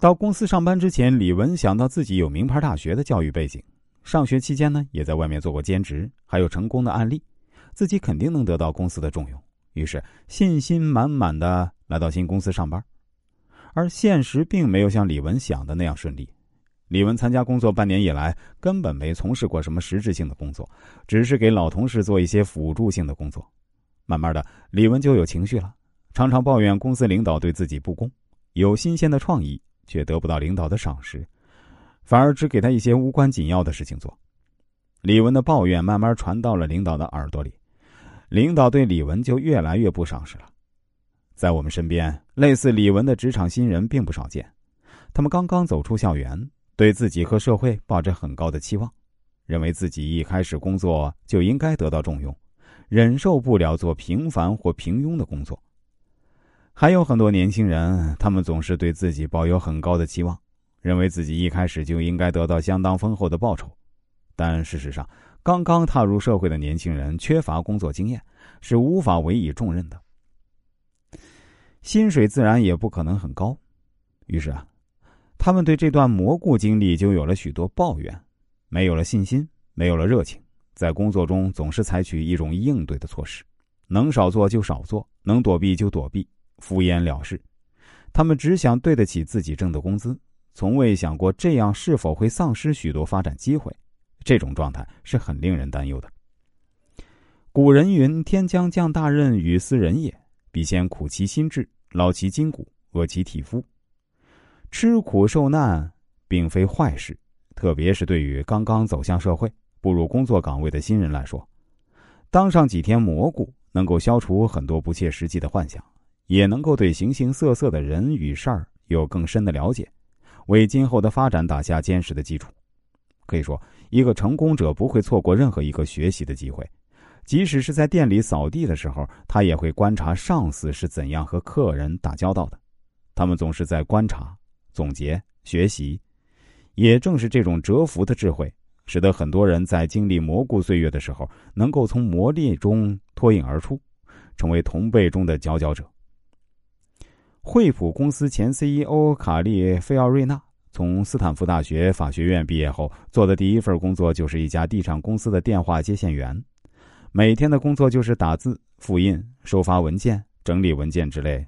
到公司上班之前，李文想到自己有名牌大学的教育背景，上学期间呢，也在外面做过兼职，还有成功的案例，自己肯定能得到公司的重用。于是信心满满的来到新公司上班，而现实并没有像李文想的那样顺利。李文参加工作半年以来，根本没从事过什么实质性的工作，只是给老同事做一些辅助性的工作。慢慢的，李文就有情绪了，常常抱怨公司领导对自己不公，有新鲜的创意却得不到领导的赏识，反而只给他一些无关紧要的事情做。李文的抱怨慢慢传到了领导的耳朵里，领导对李文就越来越不赏识了。在我们身边，类似李文的职场新人并不少见，他们刚刚走出校园。对自己和社会抱着很高的期望，认为自己一开始工作就应该得到重用，忍受不了做平凡或平庸的工作。还有很多年轻人，他们总是对自己抱有很高的期望，认为自己一开始就应该得到相当丰厚的报酬。但事实上，刚刚踏入社会的年轻人缺乏工作经验，是无法委以重任的，薪水自然也不可能很高。于是啊。他们对这段蘑菇经历就有了许多抱怨，没有了信心，没有了热情，在工作中总是采取一种应对的措施，能少做就少做，能躲避就躲避，敷衍了事。他们只想对得起自己挣的工资，从未想过这样是否会丧失许多发展机会。这种状态是很令人担忧的。古人云：“天将降大任于斯人也，必先苦其心志，劳其筋骨，饿其体肤。”吃苦受难并非坏事，特别是对于刚刚走向社会、步入工作岗位的新人来说，当上几天蘑菇，能够消除很多不切实际的幻想，也能够对形形色色的人与事儿有更深的了解，为今后的发展打下坚实的基础。可以说，一个成功者不会错过任何一个学习的机会，即使是在店里扫地的时候，他也会观察上司是怎样和客人打交道的，他们总是在观察。总结学习，也正是这种蛰伏的智慧，使得很多人在经历蘑菇岁月的时候，能够从磨砺中脱颖而出，成为同辈中的佼佼者。惠普公司前 CEO 卡利菲奥瑞纳从斯坦福大学法学院毕业后，做的第一份工作就是一家地产公司的电话接线员，每天的工作就是打字、复印、收发文件、整理文件之类。